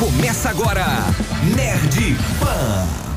Começa agora, Nerd Pan.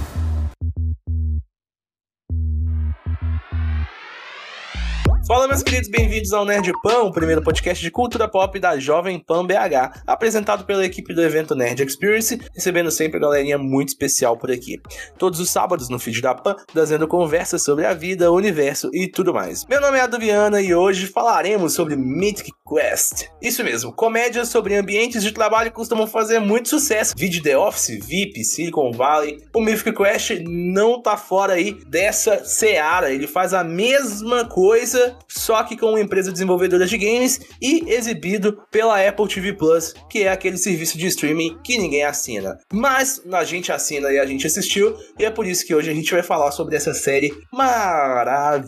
Fala, meus queridos, bem-vindos ao Nerd Pan, o primeiro podcast de cultura pop da Jovem Pan BH, apresentado pela equipe do evento Nerd Experience, recebendo sempre a galerinha muito especial por aqui. Todos os sábados no feed da Pan, trazendo conversas sobre a vida, o universo e tudo mais. Meu nome é Aduviana e hoje falaremos sobre Mythic Quest. Isso mesmo, comédias sobre ambientes de trabalho costumam fazer muito sucesso. Vídeo The Office, VIP, Silicon Valley. O Mythic Quest não tá fora aí dessa seara, ele faz a mesma coisa só que com uma empresa desenvolvedora de games e exibido pela Apple TV Plus, que é aquele serviço de streaming que ninguém assina. Mas a gente assina e a gente assistiu, e é por isso que hoje a gente vai falar sobre essa série maravilhosa.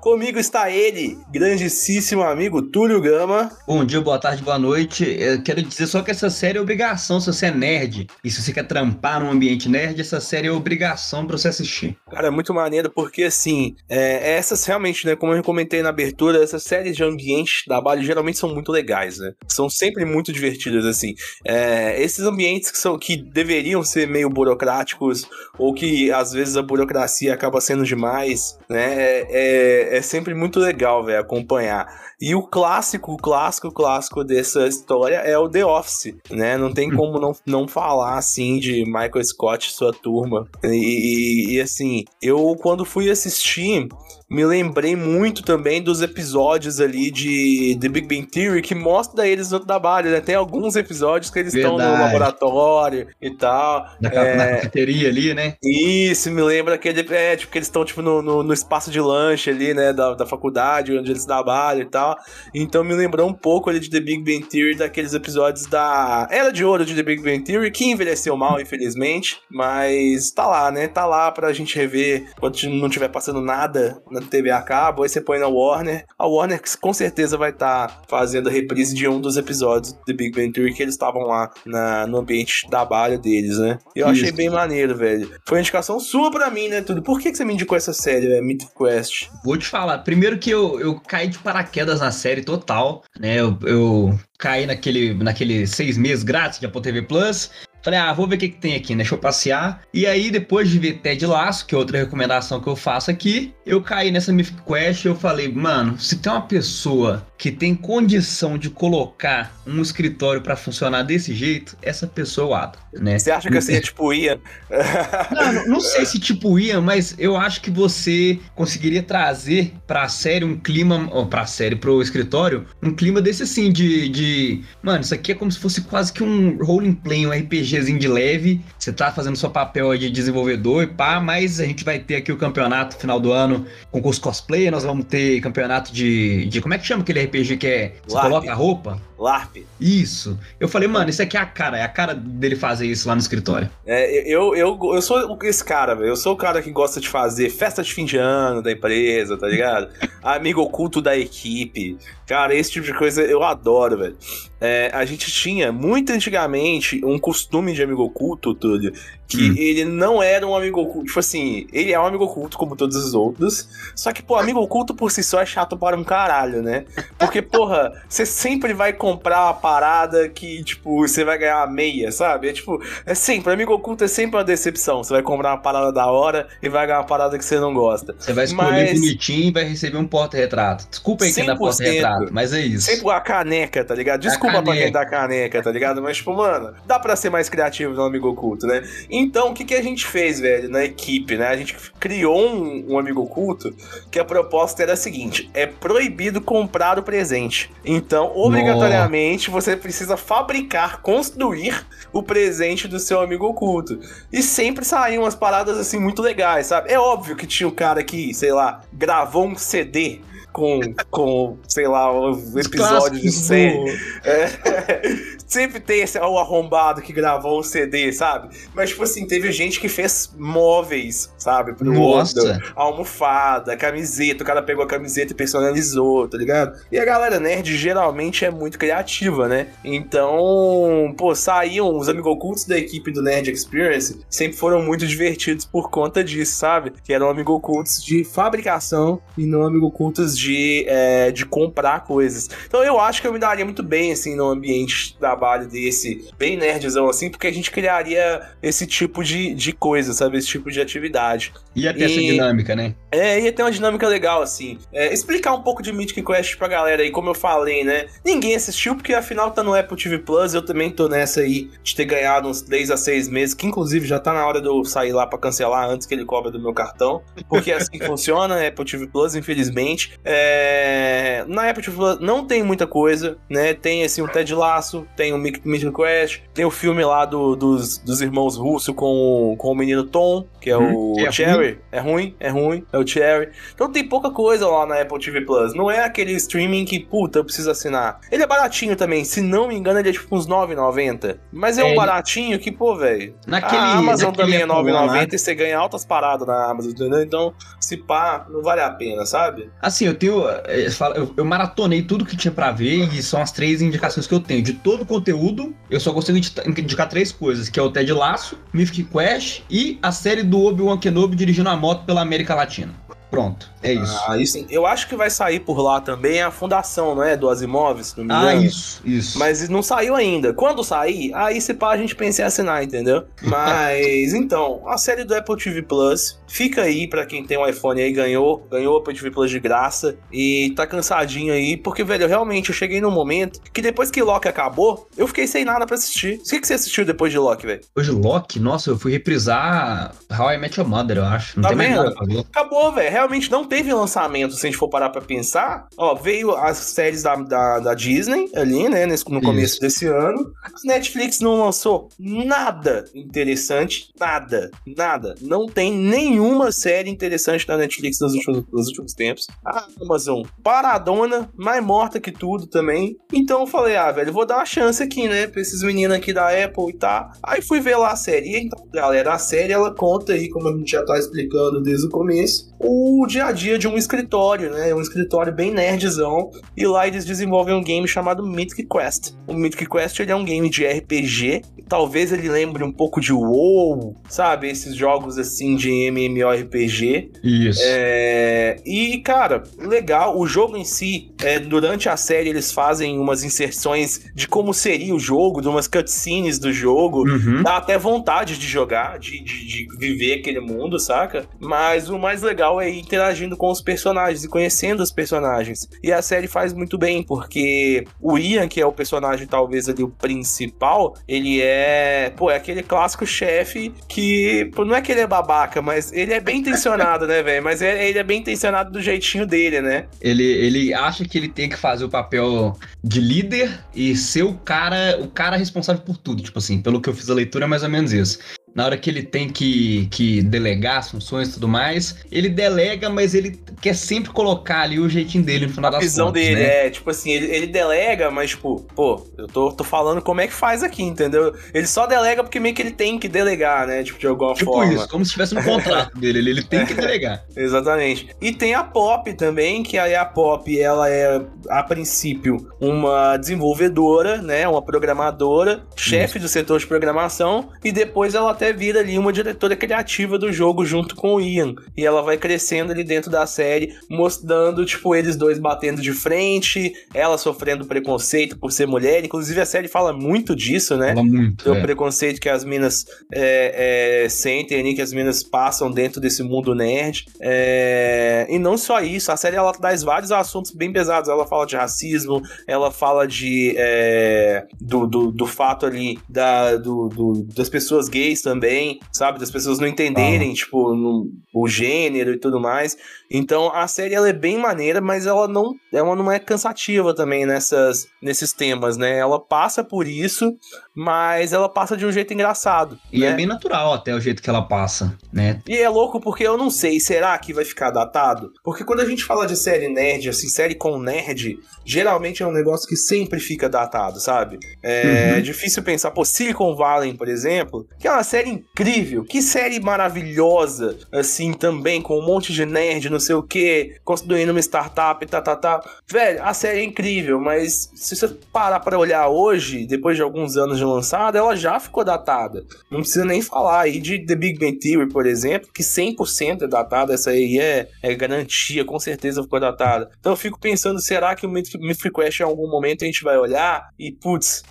Comigo está ele, grandíssimo amigo Túlio Gama. Bom dia, boa tarde, boa noite. Eu quero dizer só que essa série é obrigação se você é nerd e se você quer trampar num ambiente nerd, essa série é obrigação para você assistir. Cara, é muito maneiro porque assim, é, essas realmente realmente, né, como eu comentei na abertura, essas séries de ambientes de trabalho geralmente são muito legais, né? São sempre muito divertidas, assim. É, esses ambientes que, são, que deveriam ser meio burocráticos, ou que às vezes a burocracia acaba sendo demais, né? É, é, é sempre muito legal, velho, acompanhar. E o clássico, o clássico, clássico dessa história é o The Office, né? Não tem hum. como não, não falar, assim, de Michael Scott e sua turma. E, e, e assim, eu quando fui assistir, me lembrei muito também dos episódios ali de The Big Bang Theory que mostra eles no trabalho, né? Tem alguns episódios que eles estão no laboratório e tal. Na, é... na cafeteria ali, né? Isso, me lembra aquele. É, tipo, que eles estão, tipo, no, no, no, espaço de lanche ali, né? Da, da faculdade, onde eles trabalham e tal. Então me lembrou um pouco ali de The Big Bang Theory, daqueles episódios da Era de Ouro de The Big Bang Theory, que envelheceu mal, infelizmente. Mas tá lá, né? Tá lá pra gente rever quando não tiver passando nada na TV a cabo, aí você põe na Warner. A Warner com certeza vai estar tá fazendo a reprise de um dos episódios do Big Bang Theory que eles estavam lá na, no ambiente de trabalho deles, né? E eu Isso. achei bem maneiro, velho. Foi uma indicação sua pra mim, né, tudo. Por que, que você me indicou essa série, velho? Mythic Quest? Vou te falar. Primeiro que eu, eu caí de paraquedas na série total, né? Eu, eu caí naquele, naquele seis meses grátis de Apple TV Plus. Falei, ah, vou ver o que, que tem aqui, né? Deixa eu passear. E aí, depois de ver Ted Laço, que é outra recomendação que eu faço aqui, eu caí nessa Mythic Quest e eu falei, mano, se tem uma pessoa que tem condição de colocar um escritório para funcionar desse jeito, essa pessoa é o Adam, né? Você acha que assim é tipo Ian? não, não, não, sei se tipo Ian, mas eu acho que você conseguiria trazer pra série um clima, ou pra série, pro escritório, um clima desse assim, de, de. Mano, isso aqui é como se fosse quase que um role play, um RPG RPGzinho de leve, você tá fazendo seu papel de desenvolvedor e pá, mas a gente vai ter aqui o campeonato final do ano, concurso cosplay, nós vamos ter campeonato de, de como é que chama aquele RPG que é, você LARP. coloca a roupa? LARP. Isso. Eu falei, mano, isso aqui é a cara, é a cara dele fazer isso lá no escritório. É, eu, eu, eu sou esse cara, velho. Eu sou o cara que gosta de fazer festa de fim de ano da empresa, tá ligado? Amigo oculto da equipe. Cara, esse tipo de coisa eu adoro, velho. É, a gente tinha, muito antigamente, um costume de amigo oculto, Túlio, que hum. ele não era um amigo oculto. Tipo assim, ele é um amigo oculto como todos os outros. Só que, pô, amigo oculto por si só é chato para um caralho, né? Porque, porra, você sempre vai comprar uma parada que, tipo, você vai ganhar uma meia, sabe? É tipo, é sempre, amigo oculto é sempre uma decepção. Você vai comprar uma parada da hora e vai ganhar uma parada que você não gosta. Você vai escolher mas... bonitinho e vai receber um porta-retrato. Desculpa aí quem dá porta-retrato, mas é isso. Sempre a caneca, tá ligado? Desculpa pra quem dá caneca, tá ligado? Mas, tipo, mano, dá pra ser mais criativo no amigo oculto, né? Então, o que, que a gente fez, velho, na equipe, né? A gente criou um, um amigo oculto que a proposta era a seguinte: é proibido comprar o presente. Então, obrigatoriamente, você precisa fabricar, construir o presente do seu amigo oculto. E sempre saíam umas paradas assim muito legais, sabe? É óbvio que tinha o um cara que, sei lá, gravou um CD com, com sei lá, um episódio de série. É, sempre tem esse o arrombado que gravou um CD, sabe? Mas, tipo assim, teve gente que fez móveis, sabe? Pro Nossa. Outro, almofada, camiseta. O cara pegou a camiseta e personalizou, tá ligado? E a galera nerd geralmente é muito criativa, né? Então, pô, saíam os amigos ocultos da equipe do Nerd Experience, sempre foram muito divertidos por conta disso, sabe? Que eram amigos ocultos de fabricação e não amigos ocultos de, é, de comprar coisas. Então eu acho que eu me daria muito bem, assim, no ambiente da trabalho desse, bem nerdzão assim, porque a gente criaria esse tipo de, de coisa, sabe? Esse tipo de atividade. Ia ter e... essa dinâmica, né? É, ia ter uma dinâmica legal, assim. É, explicar um pouco de Mythic Quest pra galera aí, como eu falei, né? Ninguém assistiu, porque afinal tá no Apple TV Plus, eu também tô nessa aí de ter ganhado uns 3 a 6 meses, que inclusive já tá na hora de eu sair lá pra cancelar antes que ele cobra do meu cartão, porque é assim que funciona, Apple TV Plus, infelizmente. É... Na Apple TV Plus não tem muita coisa, né? Tem, assim, o Ted Laço, tem o Mythic Quest, tem o filme lá do, dos, dos irmãos russos com, com o menino Tom, que é hum, o é Cherry. Ruim. É ruim, é ruim, é o Cherry. Então tem pouca coisa lá na Apple TV Plus. Não é aquele streaming que, puta, eu preciso assinar. Ele é baratinho também, se não me engano, ele é tipo uns 9,90. Mas é, é um baratinho que, pô, velho. A Amazon também é 9,90 e você ganha altas paradas na Amazon, entendeu? Então, pá, não vale a pena, sabe? Assim, eu tenho. Eh, eu, eu maratonei tudo que tinha pra ver e são as três indicações que eu tenho. De todo o conteúdo, eu só consigo indicar três coisas: que é o Ted Laço, Mythic Quest e a série do Obi-Wan Kenobi dirigindo a moto pela América Latina. Pronto, é isso. Ah, isso. Eu acho que vai sair por lá também a fundação, não é? Do Asimov, se não me ah, engano. Ah, isso, isso. Mas não saiu ainda. Quando sair, aí se pá a gente pensa em assinar, entendeu? Mas, então, a série do Apple TV Plus fica aí para quem tem um iPhone aí, ganhou, ganhou o Apple TV Plus de graça e tá cansadinho aí, porque, velho, realmente eu cheguei num momento que depois que Loki acabou, eu fiquei sem nada para assistir. O que, que você assistiu depois de Loki, velho? Depois de Loki? Nossa, eu fui reprisar How I Met Your Mother, eu acho. Não tá tem vendo? mais nada pra ver. Acabou, velho realmente não teve lançamento, se a gente for parar pra pensar. Ó, veio as séries da, da, da Disney ali, né, nesse, no começo Isso. desse ano. A Netflix não lançou nada interessante, nada, nada. Não tem nenhuma série interessante da Netflix nos últimos, nos últimos tempos. A Amazon, paradona, mais morta que tudo também. Então eu falei, ah, velho, vou dar uma chance aqui, né, pra esses meninos aqui da Apple e tá. Aí fui ver lá a série. Então, galera, a série ela conta aí, como a gente já tá explicando desde o começo, o o dia a dia de um escritório, né? Um escritório bem nerdzão. E lá eles desenvolvem um game chamado Mythic Quest. O Mythic Quest ele é um game de RPG. Talvez ele lembre um pouco de WoW, sabe? Esses jogos assim de MMORPG. Isso. É... E, cara, legal. O jogo em si, é, durante a série, eles fazem umas inserções de como seria o jogo, de umas cutscenes do jogo. Uhum. Dá até vontade de jogar, de, de, de viver aquele mundo, saca? Mas o mais legal é interagindo com os personagens e conhecendo os personagens. E a série faz muito bem, porque o Ian, que é o personagem talvez ali o principal, ele é, pô, é aquele clássico chefe que, pô, não é que ele é babaca, mas ele é bem intencionado, né, velho? Mas é, ele é bem intencionado do jeitinho dele, né? Ele, ele acha que ele tem que fazer o papel de líder e ser o cara, o cara responsável por tudo, tipo assim, pelo que eu fiz a leitura é mais ou menos isso na hora que ele tem que, que delegar as funções e tudo mais, ele delega, mas ele quer sempre colocar ali o jeitinho dele no final das contas. A visão contas, dele, né? é, tipo assim, ele, ele, delega, mas tipo, pô, eu tô, tô falando como é que faz aqui, entendeu? Ele só delega porque meio que ele tem que delegar, né? Tipo, de alguma tipo forma. Tipo isso, como se tivesse no contrato dele, ele, ele tem que delegar. Exatamente. E tem a Pop também, que aí a Pop, ela é, a princípio, uma desenvolvedora, né? Uma programadora, chefe do setor de programação, e depois ela até vira ali uma diretora criativa do jogo junto com o Ian. E ela vai crescendo ali dentro da série, mostrando, tipo, eles dois batendo de frente, ela sofrendo preconceito por ser mulher. Inclusive, a série fala muito disso, né? Fala muito. Do é. preconceito que as minas é, é, sentem ali, que as minas passam dentro desse mundo nerd. É... E não só isso, a série ela traz vários assuntos bem pesados. Ela fala de racismo, ela fala de. É, do, do, do, fato ali da, do, do, das pessoas gays também, sabe? Das pessoas não entenderem, ah. tipo, no, o gênero e tudo mais. Então a série ela é bem maneira, mas ela não, ela não é cansativa também nessas, nesses temas, né? Ela passa por isso, mas ela passa de um jeito engraçado. E é né? é bem natural até o jeito que ela passa, né? E é louco porque eu não sei, será que vai ficar datado? Porque quando a gente fala de série nerd, assim, série com nerd, geralmente é um negócio que sempre fica datado, sabe? É, uhum. difícil pensar, pô, Silicon Valley, por exemplo, que é uma série incrível, que série maravilhosa, assim, também, com um monte de nerd, não sei o que, construindo uma startup, tá, tá, tá. Velho, a série é incrível, mas se você parar pra olhar hoje, depois de alguns anos de lançada, ela já ficou datada. Não precisa nem falar aí de The Big Bang Theory, por exemplo, que 100% é datada, essa aí é, é garantia, com certeza ficou datada. Então eu fico pensando, será que o Mythic Quest em algum momento a gente vai olhar e, putz,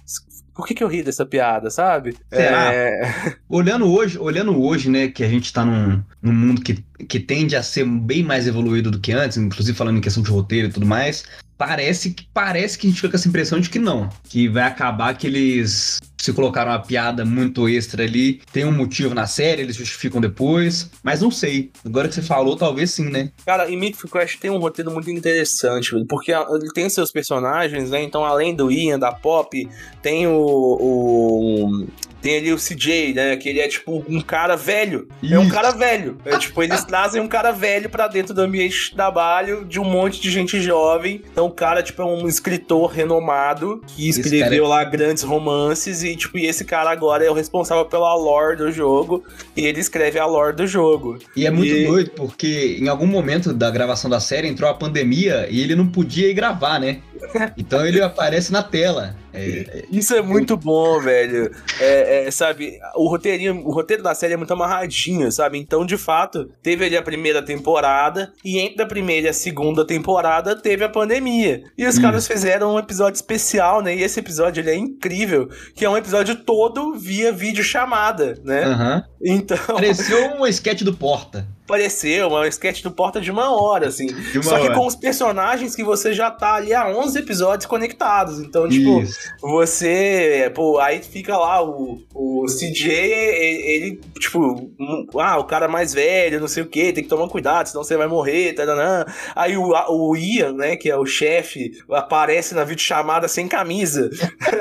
por que, que eu ri dessa piada, sabe? Será? É... Olhando hoje, olhando hoje, né, que a gente tá num, num mundo que, que tende a ser bem mais evoluído do que antes, inclusive falando em questão de roteiro e tudo mais, parece que parece que a gente fica com essa impressão de que não, que vai acabar que eles se colocaram uma piada muito extra ali, tem um motivo na série, eles justificam depois, mas não sei. Agora que você falou, talvez sim, né? Cara, e Mythic Quest tem um roteiro muito interessante, porque ele tem seus personagens, né? Então, além do Ian, da Pop, tem o, o tem ali o CJ, né? Que ele é tipo um cara velho. Isso. É um cara velho. É tipo, eles trazem um cara velho para dentro do ambiente de trabalho de um monte de gente jovem. Então o cara, tipo, é um escritor renomado que escreveu lá grandes romances e, tipo, e esse cara agora é o responsável pela lore do jogo e ele escreve a lore do jogo. E é muito e... doido porque em algum momento da gravação da série entrou a pandemia e ele não podia ir gravar, né? Então ele aparece na tela. É, Isso é muito bom, velho. É, é, sabe, o roteirinho, o roteiro da série é muito amarradinho, sabe? Então, de fato, teve ali a primeira temporada e entre a primeira e a segunda temporada teve a pandemia. E os caras fizeram um episódio especial, né? E esse episódio ele é incrível, que é um episódio todo via vídeo chamada, né? Uhum. Então, pareceu um sketch do Porta pareceu uma sketch do Porta de uma hora, assim. Uma Só hora. que com os personagens que você já tá ali há 11 episódios conectados. Então, tipo, Isso. você. Pô, aí fica lá o, o CJ, ele, ele, tipo, ah, o cara mais velho, não sei o que, tem que tomar cuidado, senão você vai morrer, taranã. Aí o, o Ian, né, que é o chefe, aparece na videochamada sem camisa.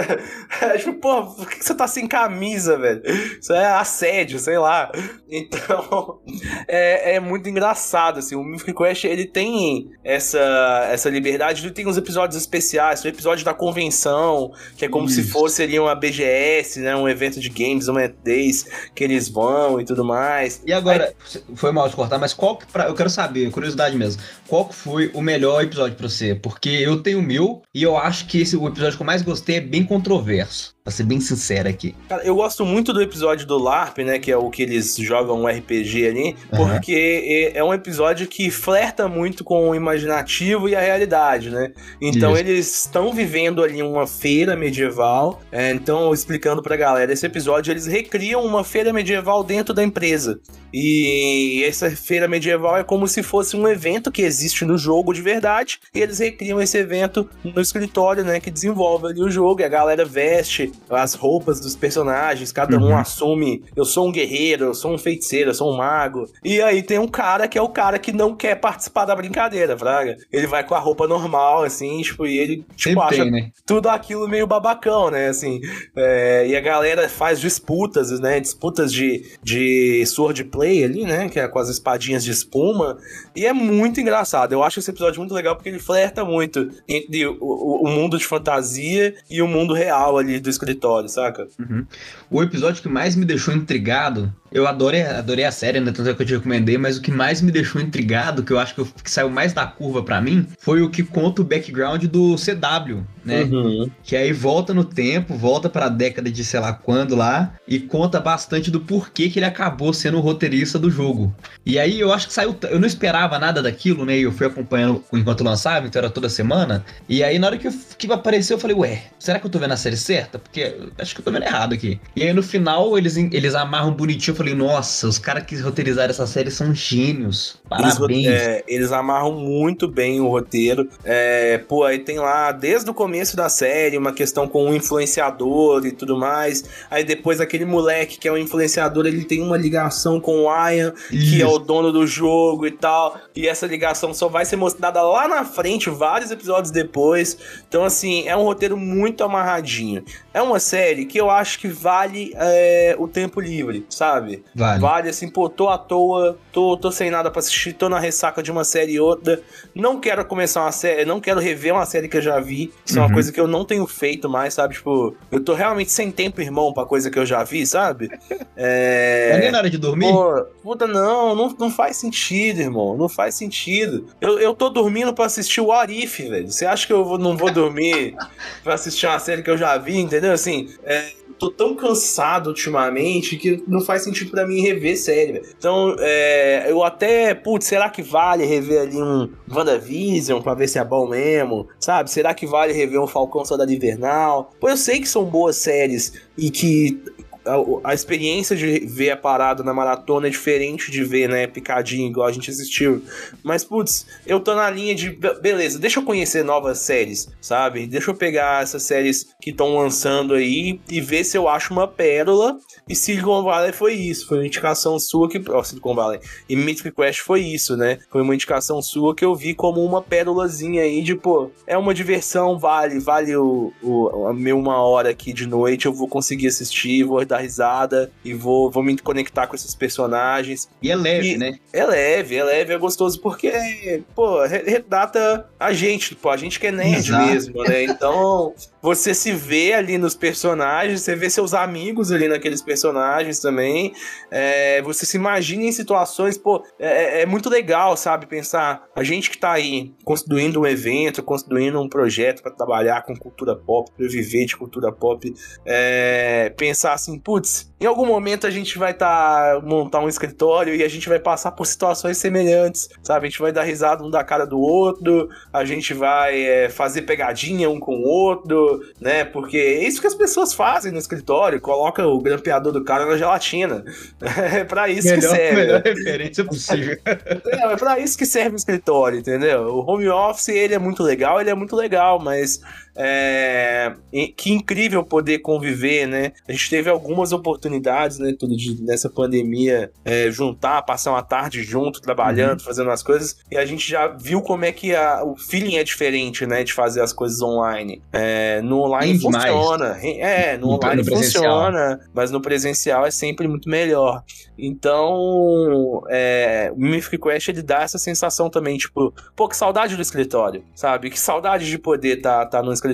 é, tipo, pô, por que você tá sem camisa, velho? Isso é assédio, sei lá. Então, é, é, muito engraçado, assim. O Mythic Quest, ele tem essa, essa liberdade, ele tem uns episódios especiais, o episódio da convenção, que é como Isso. se fosse ali uma BGS, né? Um evento de games, uma E3, que eles vão e tudo mais. E agora, Aí... foi mal de cortar, mas qual que, pra, eu quero saber, curiosidade mesmo, qual foi o melhor episódio pra você? Porque eu tenho mil e eu acho que esse, o episódio que eu mais gostei é bem controverso. Pra ser bem sincero aqui. Cara, eu gosto muito do episódio do LARP, né? Que é o que eles jogam um RPG ali. Uhum. Porque é, é um episódio que flerta muito com o imaginativo e a realidade, né? Então Isso. eles estão vivendo ali uma feira medieval. É, então, explicando pra galera, esse episódio eles recriam uma feira medieval dentro da empresa. E essa feira medieval é como se fosse um evento que existe no jogo de verdade. E eles recriam esse evento no escritório, né? Que desenvolve ali o jogo. E a galera veste as roupas dos personagens, cada uhum. um assume, eu sou um guerreiro, eu sou um feiticeiro, eu sou um mago. E aí tem um cara que é o cara que não quer participar da brincadeira, fraga. Ele vai com a roupa normal, assim, tipo, e ele, tipo, acha tem, né? tudo aquilo meio babacão, né, assim. É, e a galera faz disputas, né, disputas de, de sword play ali, né, que é com as espadinhas de espuma. E é muito engraçado. Eu acho esse episódio muito legal porque ele flerta muito entre o, o, o mundo de fantasia e o mundo real ali do escritório, saca? Uhum. O episódio que mais me deixou intrigado eu adorei, adorei a série, né? Tanto é que eu te recomendei, mas o que mais me deixou intrigado, que eu acho que, eu, que saiu mais da curva para mim, foi o que conta o background do CW, né? Uhum. Que aí volta no tempo, volta pra década de sei lá quando lá, e conta bastante do porquê que ele acabou sendo o roteirista do jogo. E aí eu acho que saiu. Eu não esperava nada daquilo, né? Eu fui acompanhando enquanto lançava, então era toda semana. E aí na hora que, que apareceu, eu falei, ué, será que eu tô vendo a série certa? Porque acho que eu tô vendo errado aqui. E aí no final eles, eles amarram bonitinho falei, nossa, os caras que roteirizaram essa série são gênios. Parabéns. Eles, é, eles amarram muito bem o roteiro. É, pô, aí tem lá, desde o começo da série, uma questão com o um influenciador e tudo mais. Aí depois aquele moleque que é um influenciador, ele tem uma ligação com o Ian, Isso. que é o dono do jogo e tal. E essa ligação só vai ser mostrada lá na frente, vários episódios depois. Então, assim, é um roteiro muito amarradinho. É uma série que eu acho que vale é, o tempo livre, sabe? Sabe? Vale. Vale, assim, pô, tô à toa, tô, tô sem nada pra assistir, tô na ressaca de uma série e outra. Não quero começar uma série, não quero rever uma série que eu já vi. Isso uhum. é uma uhum. coisa que eu não tenho feito mais, sabe? Tipo, eu tô realmente sem tempo, irmão, pra coisa que eu já vi, sabe? É. É nem na hora de dormir? Pô, puta, não, não, não faz sentido, irmão. Não faz sentido. Eu, eu tô dormindo pra assistir o Arif, velho. Você acha que eu não vou dormir pra assistir uma série que eu já vi, entendeu? Assim, é, tô tão cansado ultimamente que não faz sentido para mim rever série. Então, é, eu até, putz, será que vale rever ali um WandaVision pra ver se é bom mesmo? Sabe? Será que vale rever um Falcão Soldado Invernal? Pô, eu sei que são boas séries e que a, a, experiência de ver a parada na maratona é diferente de ver, né, picadinho, igual a gente assistiu. Mas, putz, eu tô na linha de, beleza, deixa eu conhecer novas séries, sabe? Deixa eu pegar essas séries que estão lançando aí e ver se eu acho uma pérola. E Silicon Valley foi isso, foi uma indicação sua que. Ó, oh, Silicon Valley. E Mythic Quest foi isso, né? Foi uma indicação sua que eu vi como uma pérolazinha aí de, pô, é uma diversão, vale, vale o, o, a minha uma hora aqui de noite, eu vou conseguir assistir, vou dar dar risada e vou, vou me conectar com esses personagens. E é leve, e né? É leve, é leve, é gostoso, porque, pô, retrata a gente, pô, a gente que é nerd Exato. mesmo, né? Então, você se vê ali nos personagens, você vê seus amigos ali naqueles personagens também. É, você se imagina em situações, pô, é, é, muito legal, sabe? Pensar, a gente que tá aí construindo um evento, construindo um projeto para trabalhar com cultura pop, pra viver de cultura pop, é, pensar assim, putz, em algum momento a gente vai estar tá, montar um escritório e a gente vai passar por situações semelhantes, sabe? A gente vai dar risada um da cara do outro, a gente vai é, fazer pegadinha um com o outro, né? Porque é isso que as pessoas fazem no escritório, coloca o grampeador do cara na gelatina. É pra isso melhor, que serve. Melhor referência possível. é, é pra isso que serve o escritório, entendeu? O home office, ele é muito legal, ele é muito legal, mas é, que incrível poder conviver, né? A gente teve algumas oportunidades, né, tudo de, nessa pandemia, é, juntar, passar uma tarde junto, trabalhando, uhum. fazendo as coisas, e a gente já viu como é que a, o feeling é diferente, né, de fazer as coisas online. É, no online Sim, funciona, demais. é, no, no online no funciona, mas no presencial é sempre muito melhor. Então, é, o Mythic Quest ele dá essa sensação também, tipo, pô, que saudade do escritório, sabe? Que saudade de poder estar tá, tá no escritório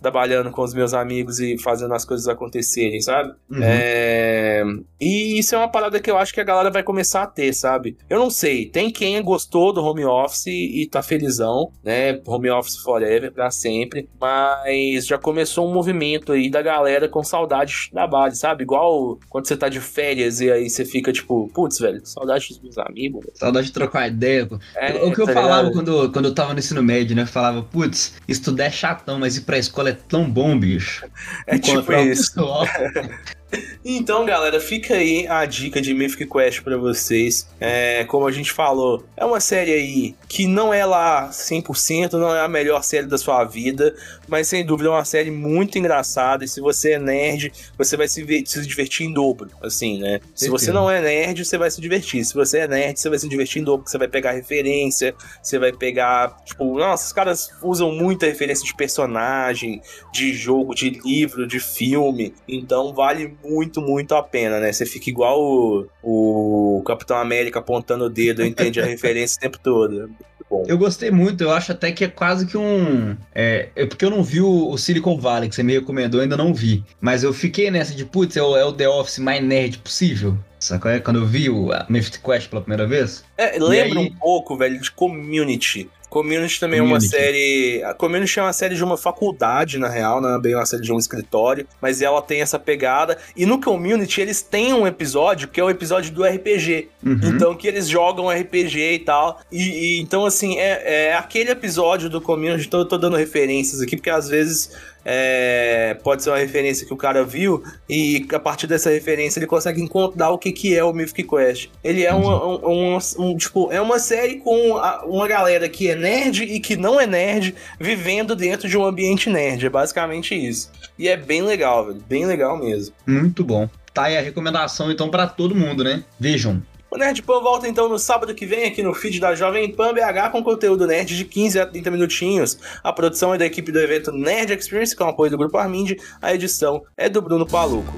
trabalhando com os meus amigos e fazendo as coisas acontecerem, sabe? Uhum. É, e isso é uma parada que eu acho que a galera vai começar a ter, sabe? Eu não sei, tem quem gostou do home office e tá felizão, né? Home office forever, pra sempre, mas já começou um movimento aí da galera com saudade de trabalho, sabe? Igual quando você tá de férias e aí você fica fica tipo, putz, velho, saudade dos meus amigos. Saudade de trocar ideia. Pô. É, o que eu tá falava quando, quando eu tava no ensino médio, né? Eu falava, putz, estudar é chatão, mas ir pra escola é tão bom, bicho. É tipo isso. Então, galera, fica aí a dica de Mythic Quest para vocês. É, como a gente falou, é uma série aí que não é lá 100%, não é a melhor série da sua vida, mas sem dúvida é uma série muito engraçada. E se você é nerd, você vai se, se divertir em dobro, assim, né? Se você não é nerd, você vai se divertir. Se você é nerd, você vai se divertir em dobro, porque você vai pegar referência, você vai pegar, tipo, nossa, os caras usam muita referência de personagem, de jogo, de livro, de filme. Então vale muito, muito a pena, né? Você fica igual o, o Capitão América apontando o dedo, entende a referência o tempo todo. Bom. Eu gostei muito, eu acho até que é quase que um. É, é porque eu não vi o, o, Silicon Valley, que você me recomendou, ainda não vi. Mas eu fiquei nessa de, putz, é o, é o The Office mais nerd possível. Sacou? É quando eu vi o Mythic Quest pela primeira vez. É, lembra aí... um pouco, velho, de Community. Community também Community. é uma série. A Community é uma série de uma faculdade, na real, não é bem uma série de um escritório, mas ela tem essa pegada. E no Community eles têm um episódio que é o episódio do RPG. Uhum. Então, que eles jogam RPG e tal. E, e então, assim, é, é, aquele episódio do Community. Tô, tô dando referências aqui, porque às vezes é, pode ser uma referência que o cara viu e a partir dessa referência ele consegue encontrar o que, que é o Mythic Quest. Ele é uma, um, um, um, tipo, é uma série com a, uma galera que é nerd e que não é nerd vivendo dentro de um ambiente nerd. É basicamente isso. E é bem legal, velho. Bem legal mesmo. Muito bom. Tá aí a recomendação então para todo mundo, né? Vejam. O Nerd Pan volta então no sábado que vem aqui no feed da Jovem Pan BH com conteúdo nerd de 15 a 30 minutinhos. A produção é da equipe do evento Nerd Experience com apoio do Grupo Armind. A edição é do Bruno Paluco.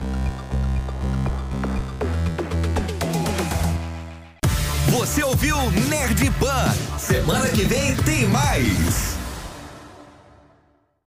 Você ouviu Nerd Pan. Semana que vem tem mais.